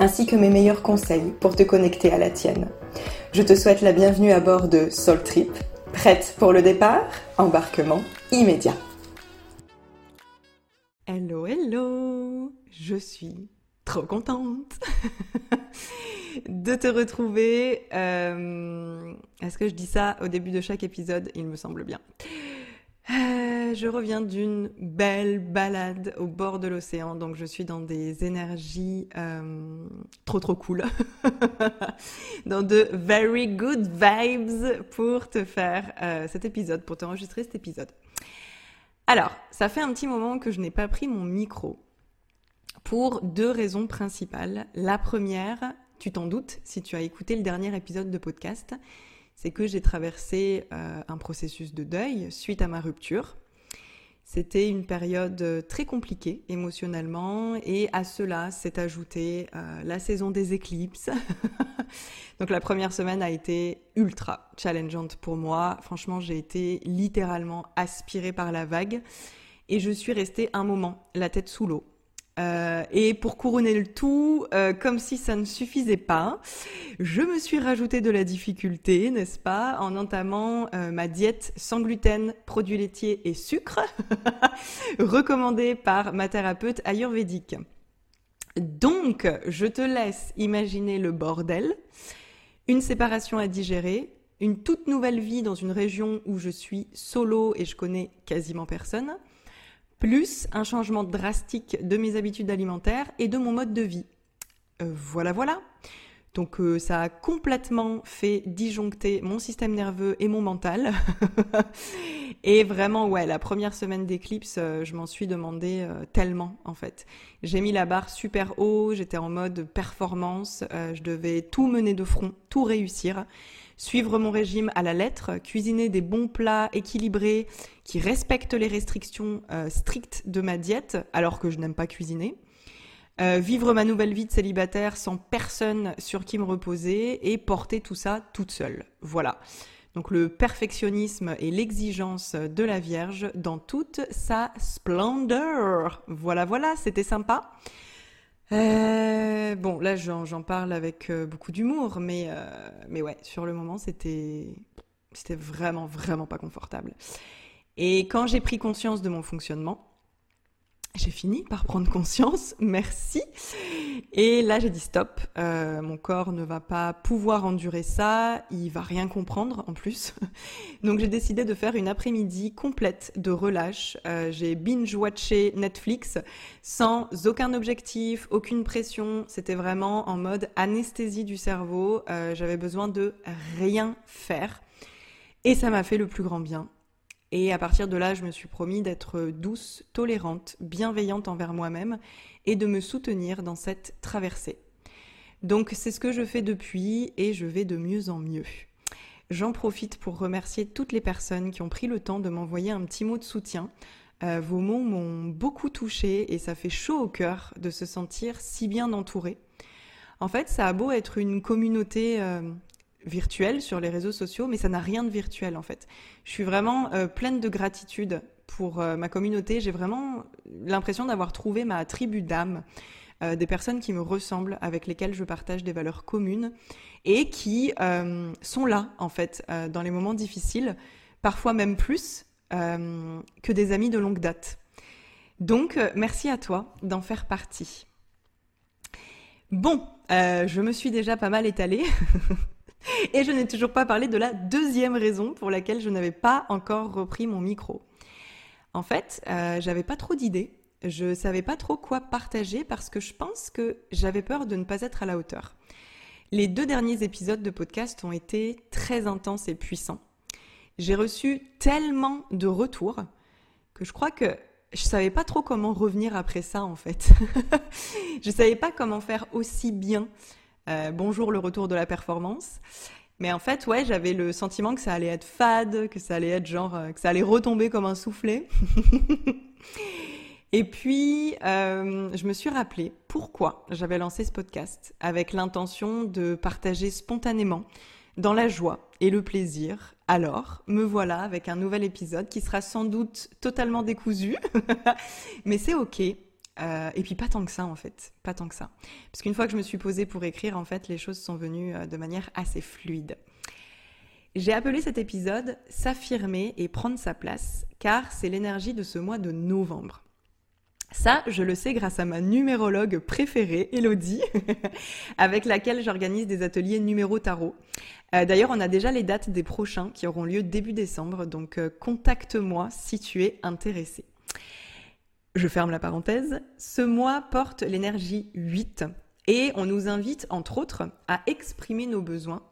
ainsi que mes meilleurs conseils pour te connecter à la tienne. Je te souhaite la bienvenue à bord de Soul Trip. Prête pour le départ? Embarquement immédiat. Hello, hello Je suis trop contente de te retrouver. Euh, est-ce que je dis ça au début de chaque épisode? Il me semble bien. Euh, je reviens d'une belle balade au bord de l'océan, donc je suis dans des énergies euh, trop trop cool, dans de very good vibes pour te faire cet épisode, pour t'enregistrer cet épisode. Alors, ça fait un petit moment que je n'ai pas pris mon micro pour deux raisons principales. La première, tu t'en doutes si tu as écouté le dernier épisode de podcast, c'est que j'ai traversé euh, un processus de deuil suite à ma rupture. C'était une période euh, très compliquée émotionnellement et à cela s'est ajoutée euh, la saison des éclipses. Donc la première semaine a été ultra challengeante pour moi. Franchement, j'ai été littéralement aspirée par la vague et je suis restée un moment la tête sous l'eau euh, et pour couronner le tout, euh, comme si ça ne suffisait pas, je me suis rajouté de la difficulté, n'est-ce pas, en entamant euh, ma diète sans gluten, produits laitiers et sucre, recommandée par ma thérapeute ayurvédique. Donc, je te laisse imaginer le bordel, une séparation à digérer, une toute nouvelle vie dans une région où je suis solo et je connais quasiment personne, plus un changement drastique de mes habitudes alimentaires et de mon mode de vie. Euh, voilà, voilà. Donc euh, ça a complètement fait disjoncter mon système nerveux et mon mental. et vraiment, ouais, la première semaine d'éclipse, euh, je m'en suis demandé tellement en fait. J'ai mis la barre super haut, j'étais en mode performance, je devais tout mener de front, tout réussir suivre mon régime à la lettre, cuisiner des bons plats équilibrés qui respectent les restrictions euh, strictes de ma diète alors que je n'aime pas cuisiner. Euh, vivre ma nouvelle vie de célibataire sans personne sur qui me reposer et porter tout ça toute seule. Voilà. Donc le perfectionnisme et l'exigence de la Vierge dans toute sa splendeur. Voilà, voilà, c'était sympa. Euh, bon, là, j'en parle avec euh, beaucoup d'humour, mais, mais ouais, sur le moment, c'était vraiment, vraiment pas confortable. Et quand j'ai pris conscience de mon fonctionnement, j'ai fini par prendre conscience, merci. Et là, j'ai dit stop. Euh, mon corps ne va pas pouvoir endurer ça. Il va rien comprendre en plus. Donc, j'ai décidé de faire une après-midi complète de relâche. Euh, j'ai binge-watché Netflix sans aucun objectif, aucune pression. C'était vraiment en mode anesthésie du cerveau. Euh, j'avais besoin de rien faire. Et ça m'a fait le plus grand bien. Et à partir de là, je me suis promis d'être douce, tolérante, bienveillante envers moi-même et de me soutenir dans cette traversée. Donc c'est ce que je fais depuis et je vais de mieux en mieux. J'en profite pour remercier toutes les personnes qui ont pris le temps de m'envoyer un petit mot de soutien. Euh, vos mots m'ont beaucoup touché et ça fait chaud au cœur de se sentir si bien entouré. En fait, ça a beau être une communauté euh, virtuel sur les réseaux sociaux, mais ça n'a rien de virtuel en fait. Je suis vraiment euh, pleine de gratitude pour euh, ma communauté. J'ai vraiment l'impression d'avoir trouvé ma tribu d'âme, euh, des personnes qui me ressemblent, avec lesquelles je partage des valeurs communes et qui sont là en fait dans les moments difficiles, parfois même plus que des amis de longue date. Donc merci à toi d'en faire partie. Bon, je me suis déjà pas mal étalée. Et je n'ai toujours pas parlé de la deuxième raison pour laquelle je n'avais pas encore repris mon micro. En fait, euh, j'avais pas trop d'idées. Je savais pas trop quoi partager parce que je pense que j'avais peur de ne pas être à la hauteur. Les deux derniers épisodes de podcast ont été très intenses et puissants. J'ai reçu tellement de retours que je crois que je savais pas trop comment revenir après ça en fait. je savais pas comment faire aussi bien euh, bonjour le retour de la performance. Mais en fait, ouais, j'avais le sentiment que ça allait être fade, que ça allait être genre, euh, que ça allait retomber comme un soufflet. Et puis, euh, je me suis rappelé pourquoi j'avais lancé ce podcast avec l'intention de partager spontanément dans la joie et le plaisir. Alors, me voilà avec un nouvel épisode qui sera sans doute totalement décousu, mais c'est ok. Euh, et puis pas tant que ça en fait, pas tant que ça. Parce qu'une fois que je me suis posée pour écrire, en fait, les choses sont venues euh, de manière assez fluide. J'ai appelé cet épisode S'affirmer et prendre sa place, car c'est l'énergie de ce mois de novembre. Ça, je le sais grâce à ma numérologue préférée, Elodie, avec laquelle j'organise des ateliers numéro tarot. Euh, d'ailleurs, on a déjà les dates des prochains qui auront lieu début décembre, donc contacte-moi si tu es intéressé. Je ferme la parenthèse. Ce mois porte l'énergie 8 et on nous invite, entre autres, à exprimer nos besoins,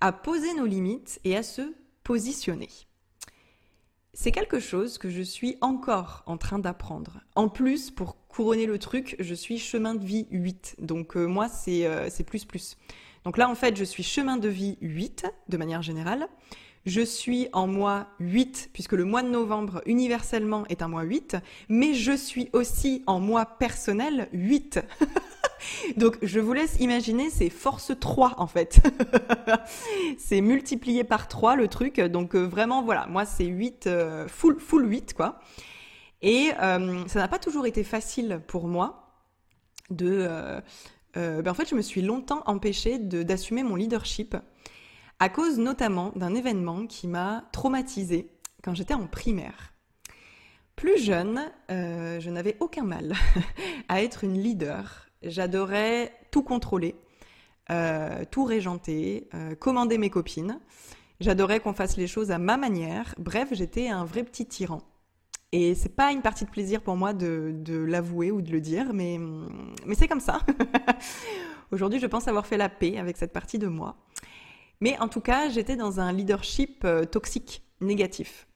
à poser nos limites et à se positionner. C'est quelque chose que je suis encore en train d'apprendre. En plus, pour couronner le truc, je suis chemin de vie 8. Donc euh, moi, euh, c'est plus plus. Donc là, en fait, je suis chemin de vie 8 de manière générale. Je suis en mois 8, puisque le mois de novembre universellement est un mois 8, mais je suis aussi en mois personnel 8. Donc je vous laisse imaginer, c'est force 3 en fait. c'est multiplié par 3 le truc. Donc euh, vraiment voilà, moi c'est 8, euh, full, full 8 quoi. Et euh, ça n'a pas toujours été facile pour moi de... ben en fait je me suis longtemps empêchée d'assumer mon leadership à cause notamment d'un événement qui m'a traumatisée quand j'étais en primaire. Plus jeune, euh, je n'avais aucun mal à être une leader. J'adorais tout contrôler, euh, tout régenter, euh, commander mes copines. J'adorais qu'on fasse les choses à ma manière. Bref, j'étais un vrai petit tyran. Et c'est pas une partie de plaisir pour moi de, l'avouer ou de le dire, mais c'est comme ça. Aujourd'hui, je pense avoir fait la paix avec cette partie de moi. Mais en tout cas, j'étais dans un leadership euh, toxique, négatif.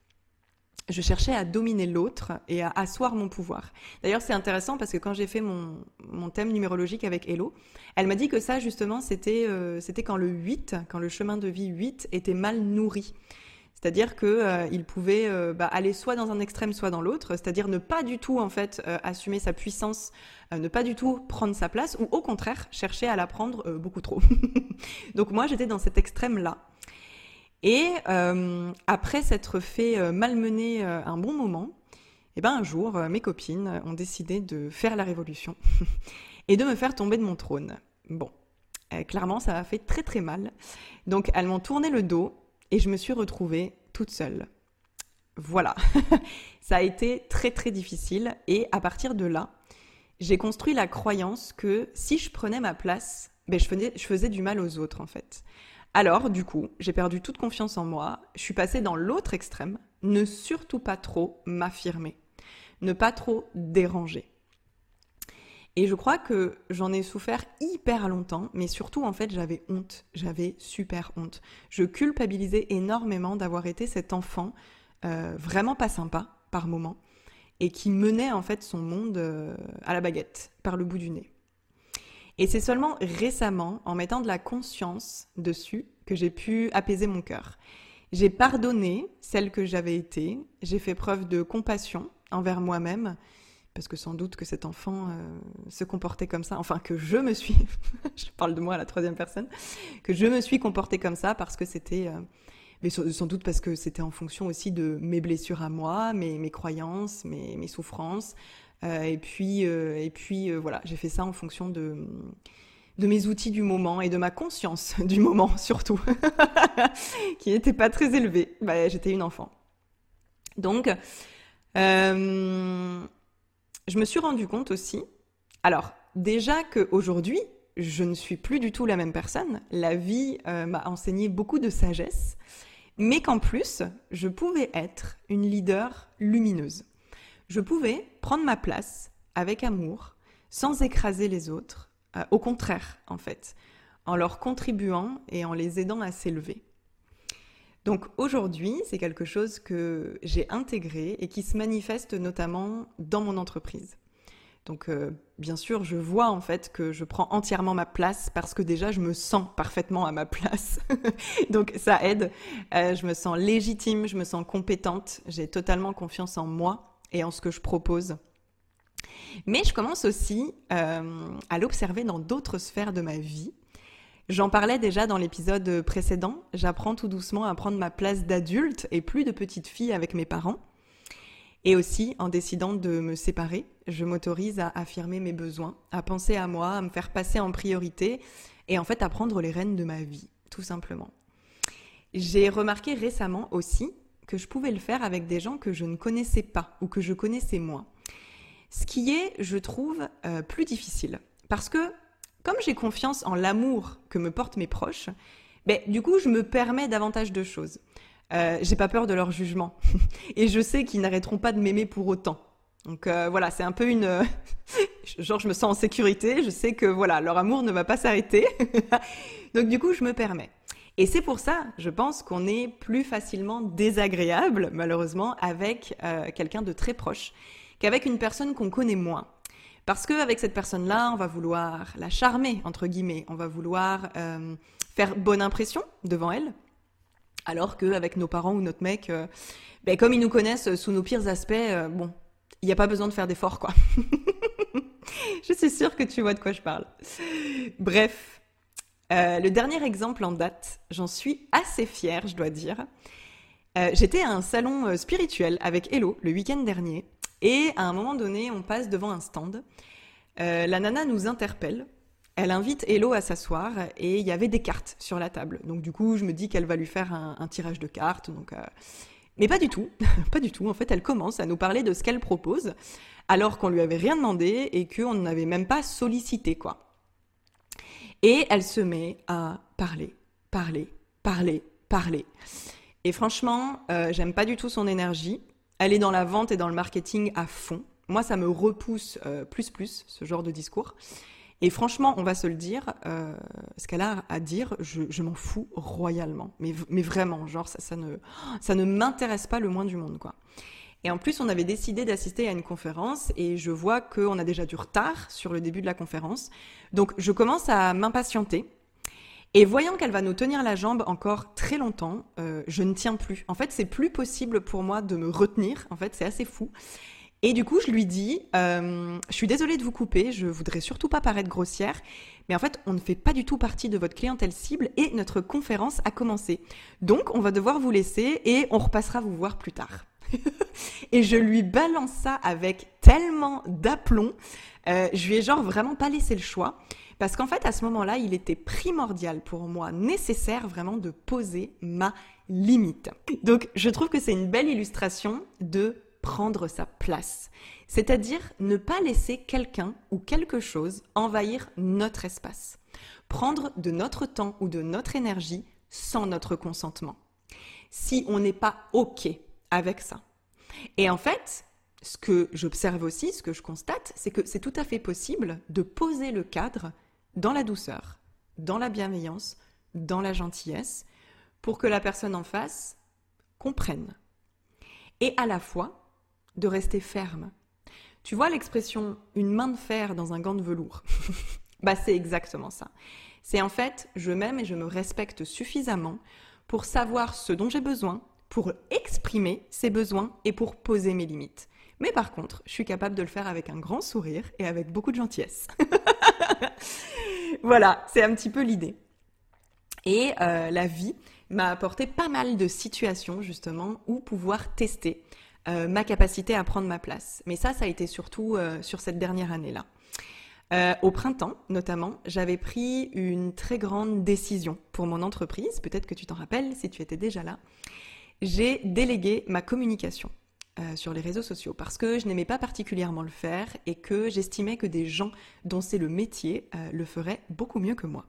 Je cherchais à dominer l'autre et à asseoir mon pouvoir. D'ailleurs, c'est intéressant parce que quand j'ai fait mon, mon, thème numérologique avec Hello, elle m'a dit que ça, justement, c'était euh, quand le 8, quand le chemin de vie 8 était mal nourri. C'est-à-dire qu'il euh, pouvait euh, bah, aller soit dans un extrême, soit dans l'autre, c'est-à-dire ne pas du tout en fait euh, assumer sa puissance, ne pas du tout prendre sa place, ou au contraire chercher à la prendre beaucoup trop. Donc moi j'étais dans cet extrême-là. Et après s'être fait malmener un bon moment, et eh ben un jour mes copines ont décidé de faire la révolution et de me faire tomber de mon trône. Bon, clairement ça m'a fait très très mal. Donc elles m'ont tourné le dos et je me suis retrouvée toute seule. Voilà, ça a été très très difficile et à partir de là, j'ai construit la croyance que si je prenais ma place, ben je, faisais, je faisais du mal aux autres en fait. Alors du coup, j'ai perdu toute confiance en moi, je suis passée dans l'autre extrême, ne surtout pas trop m'affirmer, ne pas trop déranger. Et je crois que j'en ai souffert hyper longtemps, mais surtout en fait j'avais honte, j'avais super honte. Je culpabilisais énormément d'avoir été cet enfant euh, vraiment pas sympa par moment et qui menait en fait son monde euh, à la baguette par le bout du nez. Et c'est seulement récemment, en mettant de la conscience dessus, que j'ai pu apaiser mon cœur. J'ai pardonné celle que j'avais été, j'ai fait preuve de compassion envers moi-même parce que sans doute que cet enfant euh, se comportait comme ça, enfin que je me suis, je parle de moi à la troisième personne, que je me suis comportée comme ça parce que c'était, euh, mais sans doute parce que c'était en fonction aussi de mes blessures à moi, mes, mes croyances, mes, mes souffrances, euh, et puis, et puis voilà, j'ai fait ça en fonction de de mes outils du moment et de ma conscience du moment surtout, qui n'était pas très élevée. Bah, j'étais une enfant. Donc, je me suis rendu compte aussi, alors déjà qu'aujourd'hui, je ne suis plus du tout la même personne. La vie euh, m'a enseigné beaucoup de sagesse, mais qu'en plus, je pouvais être une leader lumineuse. Je pouvais prendre ma place avec amour, sans écraser les autres, euh, au contraire, en fait, en leur contribuant et en les aidant à s'élever. Donc aujourd'hui, c'est quelque chose que j'ai intégré et qui se manifeste notamment dans mon entreprise. Donc euh, bien sûr, je vois en fait que je prends entièrement ma place parce que déjà je me sens parfaitement à ma place. Donc ça aide. Euh, je me sens légitime, je me sens compétente, j'ai totalement confiance en moi et en ce que je propose. Mais je commence aussi euh, à l'observer dans d'autres sphères de ma vie J'en parlais déjà dans l'épisode précédent, j'apprends tout doucement à prendre ma place d'adulte et plus de petite fille avec mes parents. Et aussi, en décidant de me séparer, je m'autorise à affirmer mes besoins, à penser à moi, à me faire passer en priorité et en fait à prendre les rênes de ma vie, tout simplement. J'ai remarqué récemment aussi que je pouvais le faire avec des gens que je ne connaissais pas ou que je connaissais moins. Ce qui est, je trouve, euh, plus difficile. Parce que comme j'ai confiance en l'amour que me portent mes proches, ben, du coup, je me permets davantage de choses. Euh, j'ai pas peur de leur jugement. Et je sais qu'ils n'arrêteront pas de m'aimer pour autant. Donc euh, voilà, c'est un peu une... Genre, je me sens en sécurité, je sais que voilà, leur amour ne va pas s'arrêter. Donc du coup, je me permets. Et c'est pour ça, je pense qu'on est plus facilement désagréable, malheureusement, avec euh, quelqu'un de très proche qu'avec une personne qu'on connaît moins. Parce qu'avec cette personne-là, on va vouloir la charmer, entre guillemets, on va vouloir euh, faire bonne impression devant elle. Alors qu'avec nos parents ou notre mec, euh, ben, comme ils nous connaissent sous nos pires aspects, euh, bon, il n'y a pas besoin de faire d'efforts, quoi. je suis sûre que tu vois de quoi je parle. Bref, le dernier exemple en date, j'en suis assez fière, je dois dire. J'étais à un salon spirituel avec Hello le week-end dernier et à un moment donné, on passe devant un stand. Euh, la nana nous interpelle. Elle invite Hello à s'asseoir et il y avait des cartes sur la table. Donc du coup, je me dis qu'elle va lui faire un, tirage de cartes. Donc, euh, Mais pas du tout, pas du tout. En fait, elle commence à nous parler de ce qu'elle propose, alors qu'on lui avait rien demandé et qu'on n'avait même pas sollicité quoi. Et elle se met à parler, parler, parler, parler. Et franchement, euh, j'aime pas du tout son énergie. Elle est dans la vente et dans le marketing à fond. Moi, ça me repousse euh, plus plus ce genre de discours. Et franchement, on va se le dire, euh, ce qu'elle a à dire, je, m'en fous royalement. Mais, mais vraiment, genre, ça, ne, ça ne m'intéresse pas le moins du monde, quoi. Et en plus, on avait décidé d'assister à une conférence et je vois qu'on a déjà du retard sur le début de la conférence. Donc, je commence à m'impatienter et voyant qu'elle va nous tenir la jambe encore très longtemps, euh, je ne tiens plus. En fait, c'est plus possible pour moi de me retenir. En fait, c'est assez fou. Et du coup, je lui dis, euh, je suis désolée de vous couper, je voudrais surtout pas paraître grossière, mais en fait, on ne fait pas du tout partie de votre clientèle cible et notre conférence a commencé. Donc, on va devoir vous laisser et on repassera vous voir plus tard. et je lui balance ça avec tellement d'aplomb. Euh, je lui ai genre vraiment pas laissé le choix. Parce qu'en fait, à ce moment-là, il était primordial pour moi, nécessaire vraiment de poser ma limite. Donc, je trouve que c'est une belle illustration de prendre sa place. C'est-à-dire ne pas laisser quelqu'un ou quelque chose envahir notre espace. Prendre de notre temps ou de notre énergie sans notre consentement. Si on n'est pas OK avec ça. Et en fait, ce que j'observe aussi, ce que je constate, c'est que c'est tout à fait possible de poser le cadre dans la douceur, dans la bienveillance, dans la gentillesse, pour que la personne en face comprenne. Et à la fois, de rester ferme. Tu vois l'expression une main de fer dans un gant de velours? Bah c'est exactement ça. C'est en fait, je m'aime et je me respecte suffisamment pour savoir ce dont j'ai besoin, pour exprimer ces besoins et pour poser mes limites. Mais par contre, je suis capable de le faire avec un grand sourire et avec beaucoup de gentillesse. voilà, c'est un petit peu l'idée. Et euh, la vie m'a apporté pas mal de situations justement où pouvoir tester euh, ma capacité à prendre ma place. Mais ça, ça a été surtout euh, sur cette dernière année-là. au printemps, notamment, j'avais pris une très grande décision pour mon entreprise. Peut-être que tu t'en rappelles si tu étais déjà là. J'ai délégué ma communication. Euh, sur les réseaux sociaux parce que je n'aimais pas particulièrement le faire et que j'estimais que des gens dont c'est le métier euh, le feraient beaucoup mieux que moi.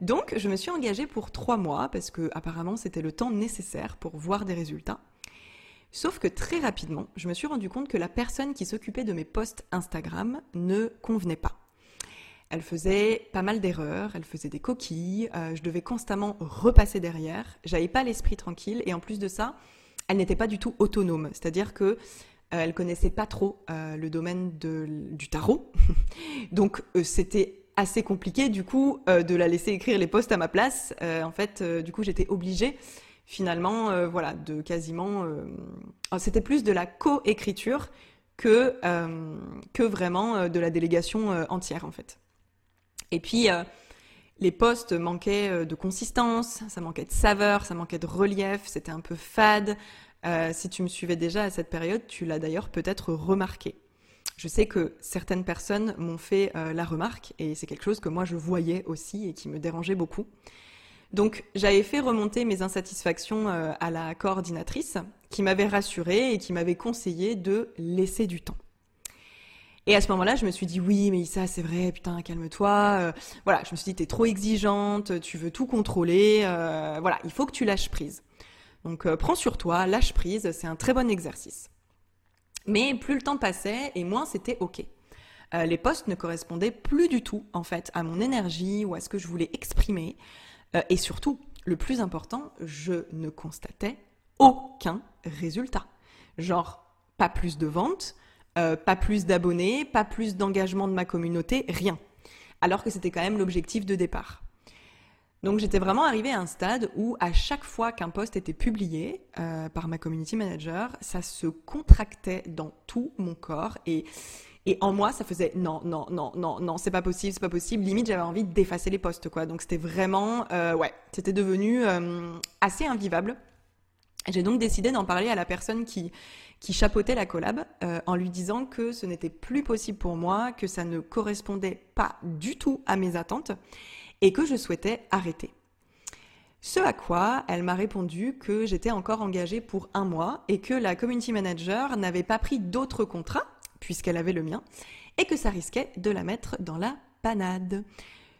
Donc, je me suis engagée pour trois mois parce que apparemment c'était le temps nécessaire pour voir des résultats. Sauf que très rapidement, je me suis rendu compte que la personne qui s'occupait de mes posts Instagram ne convenait pas. Elle faisait pas mal d'erreurs, elle faisait des coquilles, euh, je devais constamment repasser derrière, j'avais pas l'esprit tranquille et en plus de ça, elle n'était pas du tout autonome, c'est-à-dire que euh, elle connaissait pas trop euh, le domaine du tarot, donc euh, c'était assez compliqué du coup de la laisser écrire les posts à ma place. en fait, du coup, j'étais obligée finalement, voilà, de quasiment, oh, c'était plus de la co-écriture que que vraiment de la délégation entière en fait. Et puis les postes manquaient euh, de consistance, ça manquait de saveur, ça manquait de relief, c'était un peu fade. Euh, si tu me suivais déjà à cette période, tu l'as d'ailleurs peut-être remarqué. Je sais que certaines personnes m'ont fait euh, la remarque et c'est quelque chose que moi je voyais aussi et qui me dérangeait beaucoup. Donc j'avais fait remonter mes insatisfactions à la coordinatrice qui m'avait rassurée et qui m'avait conseillé de laisser du temps. Et à ce moment-là, je me suis dit oui, mais ça c'est vrai, putain, calme-toi. Euh, voilà, je me suis dit t'es trop exigeante, tu veux tout contrôler. Euh, voilà, il faut que tu lâches prise. Donc euh, prends sur toi, lâche prise, c'est un très bon exercice. Mais plus le temps passait et moins c'était ok. les postes ne correspondaient plus du tout en fait à mon énergie ou à ce que je voulais exprimer. et surtout, le plus important, je ne constatais aucun résultat. Genre pas plus de ventes, euh, pas plus d'abonnés, pas plus d'engagement de ma communauté, rien. Alors que c'était quand même l'objectif de départ. Donc j'étais vraiment arrivée à un stade où à chaque fois qu'un post était publié euh, par ma community manager, ça se contractait dans tout mon corps et et en moi ça faisait non non non non non c'est pas possible c'est pas possible limite j'avais envie d'effacer les posts quoi donc c'était vraiment euh, ouais c'était devenu assez invivable. J'ai donc décidé d'en parler à la personne qui chapeautait la collab euh, en lui disant que ce n'était plus possible pour moi, que ça ne correspondait pas du tout à mes attentes et que je souhaitais arrêter. Ce à quoi elle m'a répondu que j'étais encore engagée pour un mois et que la community manager n'avait pas pris d'autres contrats, puisqu'elle avait le mien, et que ça risquait de la mettre dans la panade.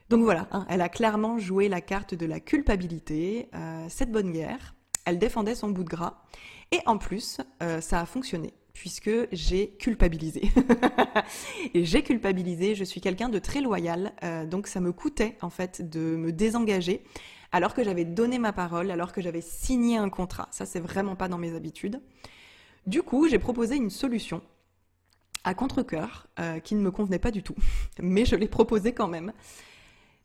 Donc voilà, hein, elle a clairement joué la carte de la culpabilité, euh, cette bonne guerre, elle défendait son bout de gras, et en plus, euh, ça a fonctionné puisque j'ai culpabilisé. et j'ai culpabilisé, je suis quelqu'un de très loyal, euh, donc ça me coûtait en fait de me désengager alors que j'avais donné ma parole, alors que j'avais signé un contrat. Ça, c'est vraiment pas dans mes habitudes. Du coup, j'ai proposé une solution à contre-coeur euh, qui ne me convenait pas du tout, mais je l'ai proposé quand même.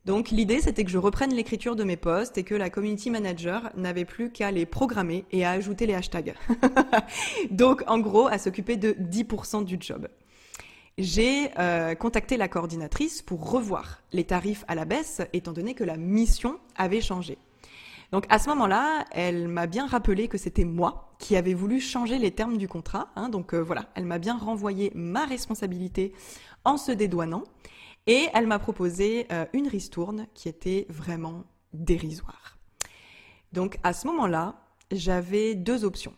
Donc l'idée, c'était que je reprenne l'écriture de mes posts et que la community manager n'avait plus qu'à les programmer et à ajouter les hashtags. Donc en gros, à s'occuper de 10% du job. J'ai euh, contacté la coordinatrice pour revoir les tarifs à la baisse, étant donné que la mission avait changé. Donc à ce moment-là, elle m'a bien rappelé que c'était moi qui avais voulu changer les termes du contrat. Hein. donc euh, voilà, elle m'a bien renvoyé ma responsabilité en se dédouanant. Et elle m'a proposé euh, une ristourne qui était vraiment dérisoire. Donc à ce moment-là, j'avais deux options.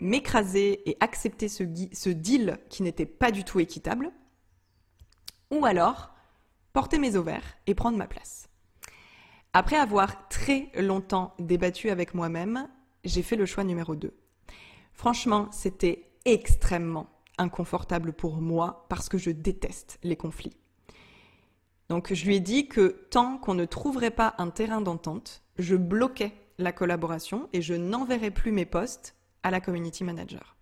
M'écraser et accepter ce, deal qui n'était pas du tout équitable, ou alors porter mes ovaires et prendre ma place. Après avoir très longtemps débattu avec moi-même, j'ai fait le choix numéro 2. Franchement, c'était extrêmement inconfortable pour moi parce que je déteste les conflits. Donc je lui ai dit que tant qu'on ne trouverait pas un terrain d'entente, je bloquais la collaboration et je n'enverrais plus mes postes à la community manager.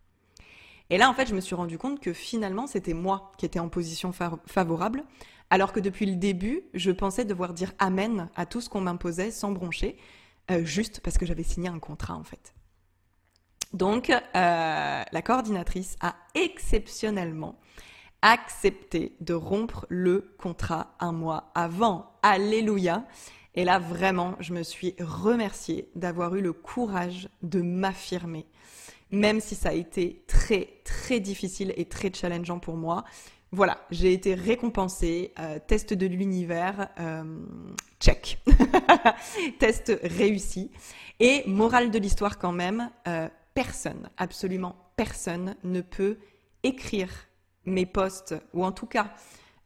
Et là, en fait, je me suis rendu compte que finalement, c'était moi qui étais en position favorable, alors que depuis le début, je pensais devoir dire amen à tout ce qu'on m'imposait sans broncher, euh, juste parce que j'avais signé un contrat, en fait. Donc, euh, la coordinatrice a exceptionnellement accepté de rompre le contrat un mois avant. Alléluia. Et là, vraiment, je me suis remerciée d'avoir eu le courage de m'affirmer, même si ça a été très, très difficile et très challengeant pour moi. Voilà, j'ai été récompensée. Euh, test de l'univers, euh, check. test réussi. Et morale de l'histoire quand même, euh, personne, absolument personne ne peut écrire mes posts, ou en tout cas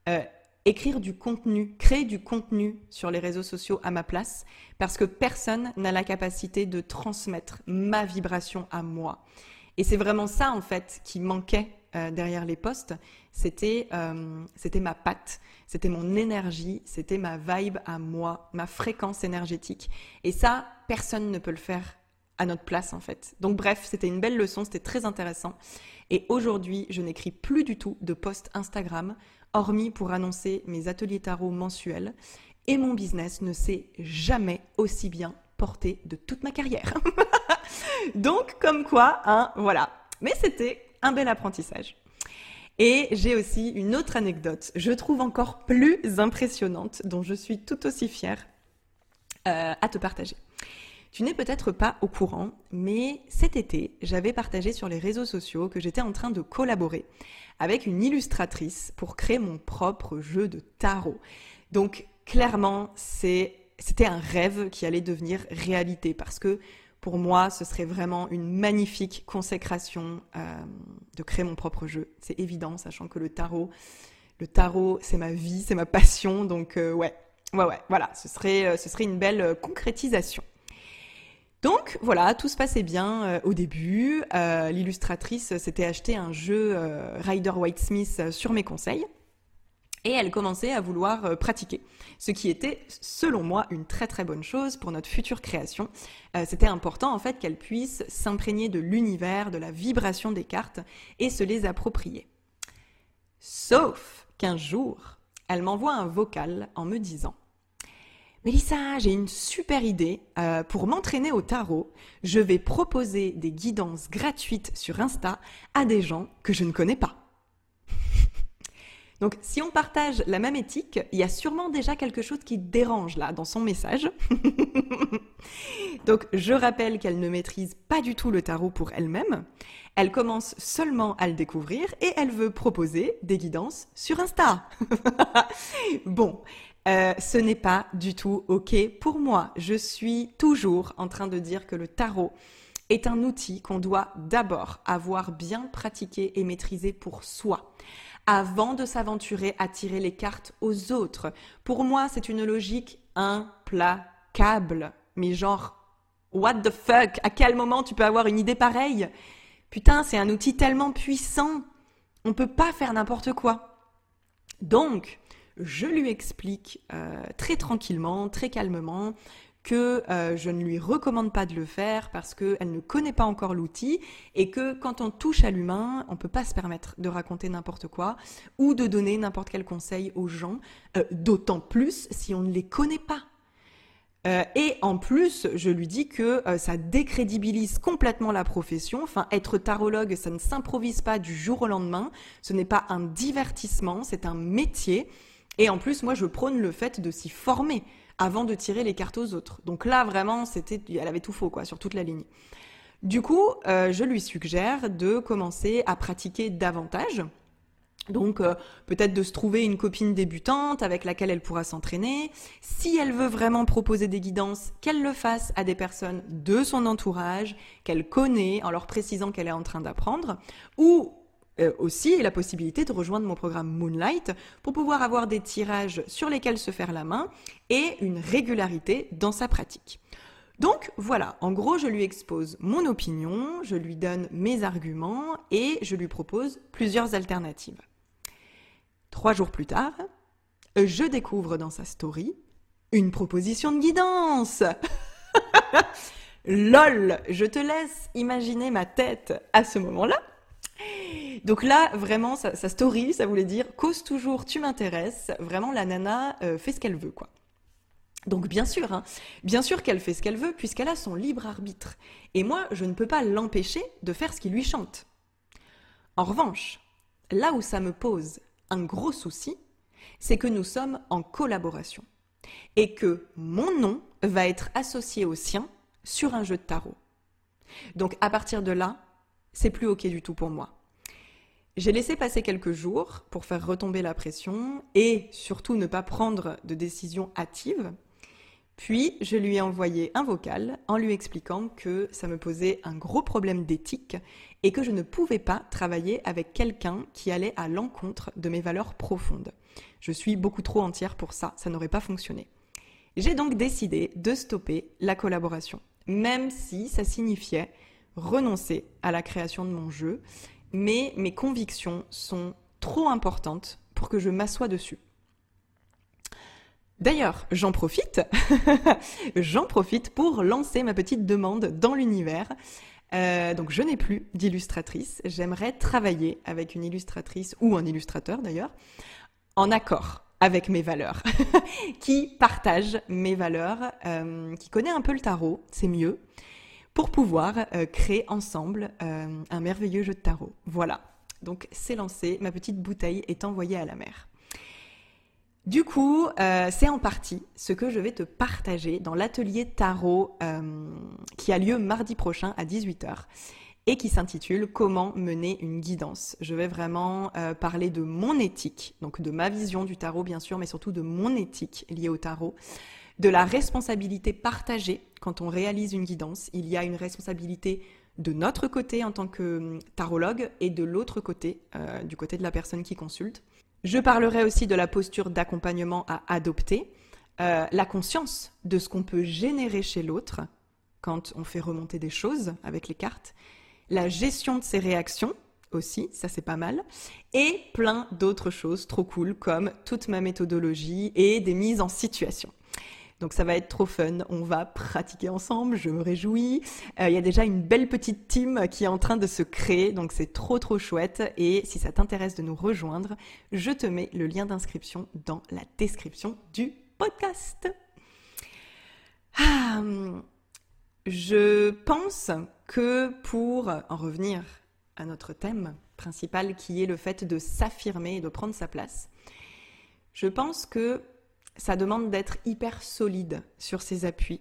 euh, écrire du contenu, créer du contenu sur les réseaux sociaux à ma place, parce que personne n'a la capacité de transmettre ma vibration à moi. Et c'est vraiment ça, en fait, qui manquait euh, derrière les posts. C'était, euh, c'était ma patte, c'était mon énergie, c'était ma vibe à moi, ma fréquence énergétique. Et ça, personne ne peut le faire à notre place, en fait. Donc, bref, c'était une belle leçon, c'était très intéressant. Et aujourd'hui, je n'écris plus du tout de posts Instagram, hormis pour annoncer mes ateliers tarot mensuels. Et mon business ne s'est jamais aussi bien porté de toute ma carrière. Donc, comme quoi, hein, voilà. Mais c'était un bel apprentissage. Et j'ai aussi une autre anecdote, je trouve encore plus impressionnante, dont je suis tout aussi fière euh, à te partager. Tu n'es peut-être pas au courant, mais cet été, j'avais partagé sur les réseaux sociaux que j'étais en train de collaborer avec une illustratrice pour créer mon propre jeu de tarot. Donc clairement, c'était un rêve qui allait devenir réalité parce que pour moi, ce serait vraiment une magnifique consécration euh, de créer mon propre jeu. C'est évident, sachant que le tarot, le tarot, c'est ma vie, c'est ma passion. Donc euh, ouais, ouais, ouais, voilà, ce serait, euh, ce serait une belle concrétisation. Donc voilà, tout se passait bien euh, au début. Euh, l'illustratrice s'était acheté un jeu euh, Rider White Smith sur mes conseils. Et elle commençait à vouloir pratiquer, ce qui était, selon moi, une très très bonne chose pour notre future création. C'était important en fait qu'elle puisse s'imprégner de l'univers, de la vibration des cartes et se les approprier. Sauf qu'un jour, elle m'envoie un vocal en me disant Mélissa, j'ai une super idée. Euh, pour m'entraîner au tarot, je vais proposer des guidances gratuites sur Insta à des gens que je ne connais pas. Donc si on partage la même éthique, il y a sûrement déjà quelque chose qui dérange là dans son message. Donc je rappelle qu'elle ne maîtrise pas du tout le tarot pour elle-même. Elle commence seulement à le découvrir et elle veut proposer des guidances sur Insta. bon, euh, ce n'est pas du tout OK pour moi. Je suis toujours en train de dire que le tarot est un outil qu'on doit d'abord avoir bien pratiqué et maîtrisé pour soi avant de s'aventurer à tirer les cartes aux autres. Pour moi, c'est une logique implacable. Mais genre, what the fuck? À quel moment tu peux avoir une idée pareille? Putain, c'est un outil tellement puissant. On peut pas faire n'importe quoi. Donc, je lui explique euh, très tranquillement, très calmement, que euh, je ne lui recommande pas de le faire parce qu'elle ne connaît pas encore l'outil et que quand on touche à l'humain, on ne peut pas se permettre de raconter n'importe quoi ou de donner n'importe quel conseil aux gens, euh, d'autant plus si on ne les connaît pas. et en plus, je lui dis que ça décrédibilise complètement la profession. Enfin, être tarologue, ça ne s'improvise pas du jour au lendemain. Ce n'est pas un divertissement, c'est un métier. Et en plus, moi, je prône le fait de s'y former avant de tirer les cartes aux autres. Donc là, vraiment, c'était, elle avait tout faux, quoi, sur toute la ligne. Du coup, euh, je lui suggère de commencer à pratiquer davantage. Donc euh, peut-être de se trouver une copine débutante avec laquelle elle pourra s'entraîner. Si elle veut vraiment proposer des guidances, qu'elle le fasse à des personnes de son entourage, qu'elle connaît en leur précisant qu'elle est en train d'apprendre. Ou euh, aussi la possibilité de rejoindre mon programme Moonlight pour pouvoir avoir des tirages sur lesquels se faire la main et une régularité dans sa pratique. Donc voilà, en gros, je lui expose mon opinion, je lui donne mes arguments et je lui propose plusieurs alternatives. Trois jours plus tard, je découvre dans sa story une proposition de guidance. LOL, je te laisse imaginer ma tête à ce moment-là. Donc là, vraiment, sa, story, ça voulait dire cause toujours, tu m'intéresses. Vraiment, la nana euh, fait ce qu'elle veut, quoi. Donc bien sûr, hein, bien sûr qu'elle fait ce qu'elle veut puisqu'elle a son libre arbitre. Et moi, je ne peux pas l'empêcher de faire ce qui lui chante. En revanche, là où ça me pose un gros souci, c'est que nous sommes en collaboration et que mon nom va être associé au sien sur un jeu de tarot. Donc à partir de là, c'est plus ok du tout pour moi. J'ai laissé passer quelques jours pour faire retomber la pression et surtout ne pas prendre de décision hâtive. Puis je lui ai envoyé un vocal en lui expliquant que ça me posait un gros problème d'éthique et que je ne pouvais pas travailler avec quelqu'un qui allait à l'encontre de mes valeurs profondes. Je suis beaucoup trop entière pour ça, ça n'aurait pas fonctionné. J'ai donc décidé de stopper la collaboration, même si ça signifiait renoncer à la création de mon jeu, mais mes convictions sont trop importantes pour que je m'assoie dessus. D'ailleurs, j'en profite, j'en profite pour lancer ma petite demande dans l'univers. Euh, donc je n'ai plus d'illustratrice. J'aimerais travailler avec une illustratrice ou un illustrateur d'ailleurs, en accord avec mes valeurs, qui partage mes valeurs, euh, qui connaît un peu le tarot, c'est mieux, pour pouvoir euh, créer ensemble un merveilleux jeu de tarot. Voilà. Donc c'est lancé, ma petite bouteille est envoyée à la mer. Du coup, euh, c'est en partie ce que je vais te partager dans l'atelier tarot euh, qui a lieu mardi prochain à 18h et qui s'intitule Comment mener une guidance. Je vais vraiment euh, parler de mon éthique, donc de ma vision du tarot bien sûr, mais surtout de mon éthique liée au tarot, de la responsabilité partagée quand on réalise une guidance. Il y a une responsabilité de notre côté en tant que hum, tarologue et de l'autre côté, du côté de la personne qui consulte. Je parlerai aussi de la posture d'accompagnement à adopter, euh, la conscience de ce qu'on peut générer chez l'autre quand on fait remonter des choses avec les cartes, la gestion de ses réactions aussi, ça c'est pas mal, et plein d'autres choses trop cool comme toute ma méthodologie et des mises en situation. Donc ça va être trop fun, on va pratiquer ensemble, je me réjouis. Euh, il y a déjà une belle petite team qui est en train de se créer, donc c'est trop trop chouette. Et si ça t'intéresse de nous rejoindre, je te mets le lien d'inscription dans la description du podcast. Ah, je pense que pour en revenir à notre thème principal qui est le fait de s'affirmer et de prendre sa place, je pense que ça demande d'être hyper solide sur ses appuis,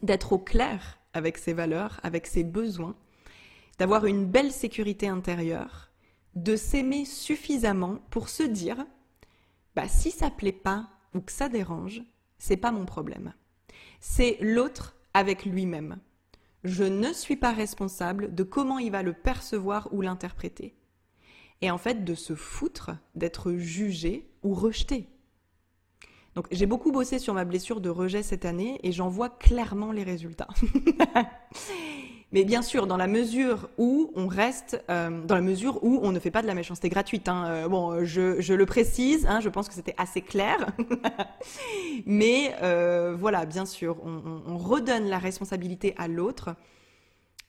d'être au clair avec ses valeurs, avec ses besoins, d'avoir une belle sécurité intérieure, de s'aimer suffisamment pour se dire bah si ça plaît pas ou que ça dérange, c'est pas mon problème. C'est l'autre avec lui-même. Je ne suis pas responsable de comment il va le percevoir ou l'interpréter. Et en fait, de se foutre d'être jugé ou rejeté. Donc j'ai beaucoup bossé sur ma blessure de rejet cette année et j'en vois clairement les résultats. Mais bien sûr, dans la mesure où on reste, euh, dans la mesure où on ne fait pas de la méchanceté gratuite. Hein. Euh, bon, je, je, le précise, hein, je pense que c'était assez clair. Mais euh, voilà, bien sûr, on, on, on, redonne la responsabilité à l'autre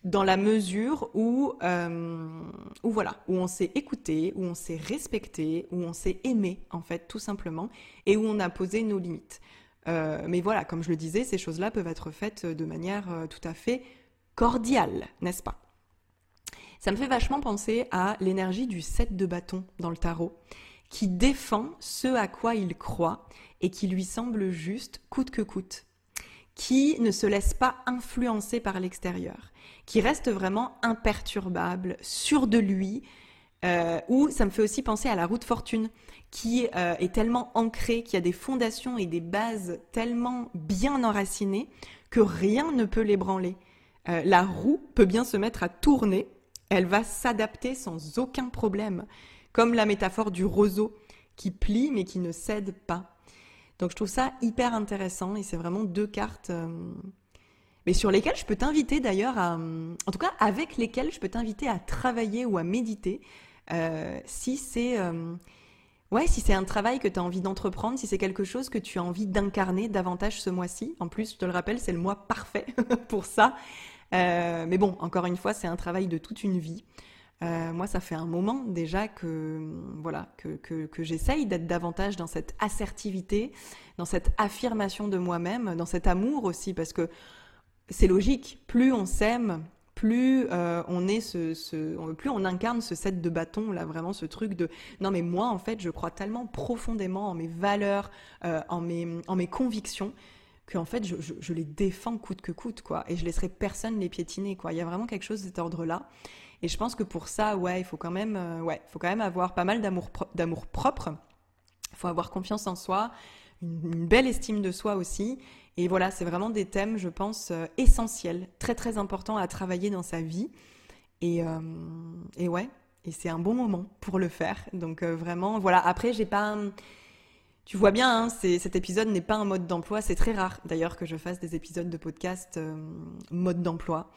dans la mesure où, euh, où voilà, où on s'est écouté, où on s'est respecté, où on s'est aimé en fait tout simplement, et où on a posé nos limites. Euh, mais voilà, comme je le disais, ces choses-là peuvent être faites de manière euh, tout à fait cordiale, n'est-ce pas? Ça me fait vachement penser à l'énergie du 7 de bâton dans le tarot, qui défend ce à quoi il croit et qui lui semble juste coûte que coûte qui ne se laisse pas influencer par l'extérieur, qui reste vraiment imperturbable, sûr de lui, euh, ou ça me fait aussi penser à la route fortune, qui euh, est tellement ancrée, qui a des fondations et des bases tellement bien enracinées que rien ne peut l'ébranler. Euh, la roue peut bien se mettre à tourner, elle va s'adapter sans aucun problème, comme la métaphore du roseau qui plie mais qui ne cède pas. Donc je trouve ça hyper intéressant et c'est vraiment deux cartes euh, mais sur lesquelles je peux t'inviter d'ailleurs à, en tout cas avec lesquelles je peux t'inviter à travailler ou à méditer euh, si c'est euh, ouais si c'est un travail que tu as envie d'entreprendre, si c'est quelque chose que tu as envie d'incarner davantage ce mois-ci. En plus, je te le rappelle, c'est le mois parfait pour ça. mais bon, encore une fois, c'est un travail de toute une vie. Euh, moi, ça fait un moment déjà que voilà que, que j'essaye d'être davantage dans cette assertivité, dans cette affirmation de moi-même, dans cet amour aussi, parce que c'est logique. Plus on s'aime, plus euh, on est ce, plus on incarne ce set de bâtons là, vraiment ce truc de non mais moi en fait je crois tellement profondément en mes valeurs, euh, en mes en mes convictions qu'en fait je, les défends coûte que coûte quoi, et je laisserai personne les piétiner quoi. Il y a vraiment quelque chose de cet ordre là. Et je pense que pour ça, ouais, il faut quand même, euh, faut quand même avoir pas mal d'amour, d'amour propre. Faut avoir confiance en soi. Une, belle estime de soi aussi. Et voilà, c'est vraiment des thèmes, je pense, essentiels, très très importants à travailler dans sa vie. Et, et ouais, et c'est un bon moment pour le faire. Donc vraiment, voilà. Après, j'ai pas tu vois bien, hein, cet épisode n'est pas un mode d'emploi. C'est très rare d'ailleurs que je fasse des épisodes de podcast euh, mode d'emploi.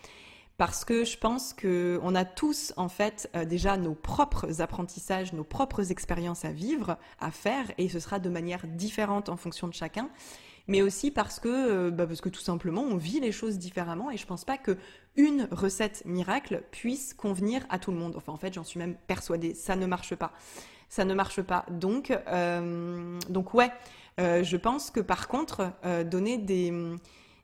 Parce que je pense qu'on a tous en fait euh, déjà nos propres apprentissages, nos propres expériences à vivre, à faire, et ce sera de manière différente en fonction de chacun mais aussi parce que, euh, bah parce que tout simplement on vit les choses différemment et je pense pas que une recette miracle puisse convenir à tout le monde. Enfin en fait j'en suis même persuadée, ça ne marche pas ça ne marche pas. Donc, euh, donc ouais, euh, je pense que par contre, donner des,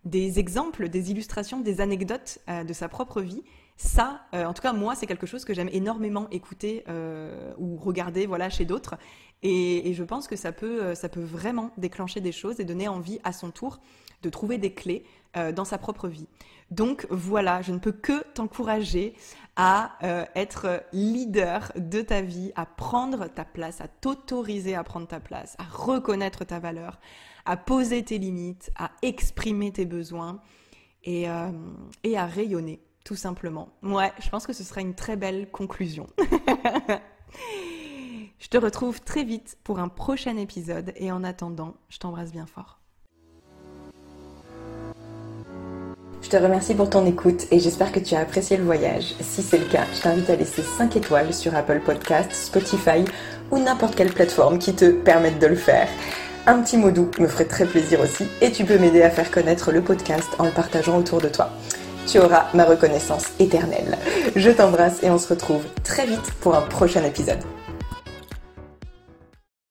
des exemples, des illustrations, des anecdotes de sa propre vie, ça, en tout cas moi, c'est quelque chose que j'aime énormément écouter ou regarder, voilà, chez d'autres. Et, je pense que ça peut, ça peut vraiment déclencher des choses et donner envie à son tour de trouver des clés dans sa propre vie. Donc voilà, je ne peux que t'encourager à euh, être leader de ta vie, à prendre ta place, à t'autoriser à prendre ta place, à reconnaître ta valeur, à poser tes limites, à exprimer tes besoins et, euh, et à rayonner, tout simplement. Ouais, je pense que ce sera une très belle conclusion. je te retrouve très vite pour un prochain épisode et en attendant, je t'embrasse bien fort. Je te remercie pour ton écoute et j'espère que tu as apprécié le voyage. Si c'est le cas, je t'invite à laisser 5 étoiles sur Apple Podcast, Spotify ou n'importe quelle plateforme qui te permette de le faire. Un petit mot doux me ferait très plaisir aussi et tu peux m'aider à faire connaître le podcast en le partageant autour de toi. Tu auras ma reconnaissance éternelle. Je t'embrasse et on se retrouve très vite pour un prochain épisode.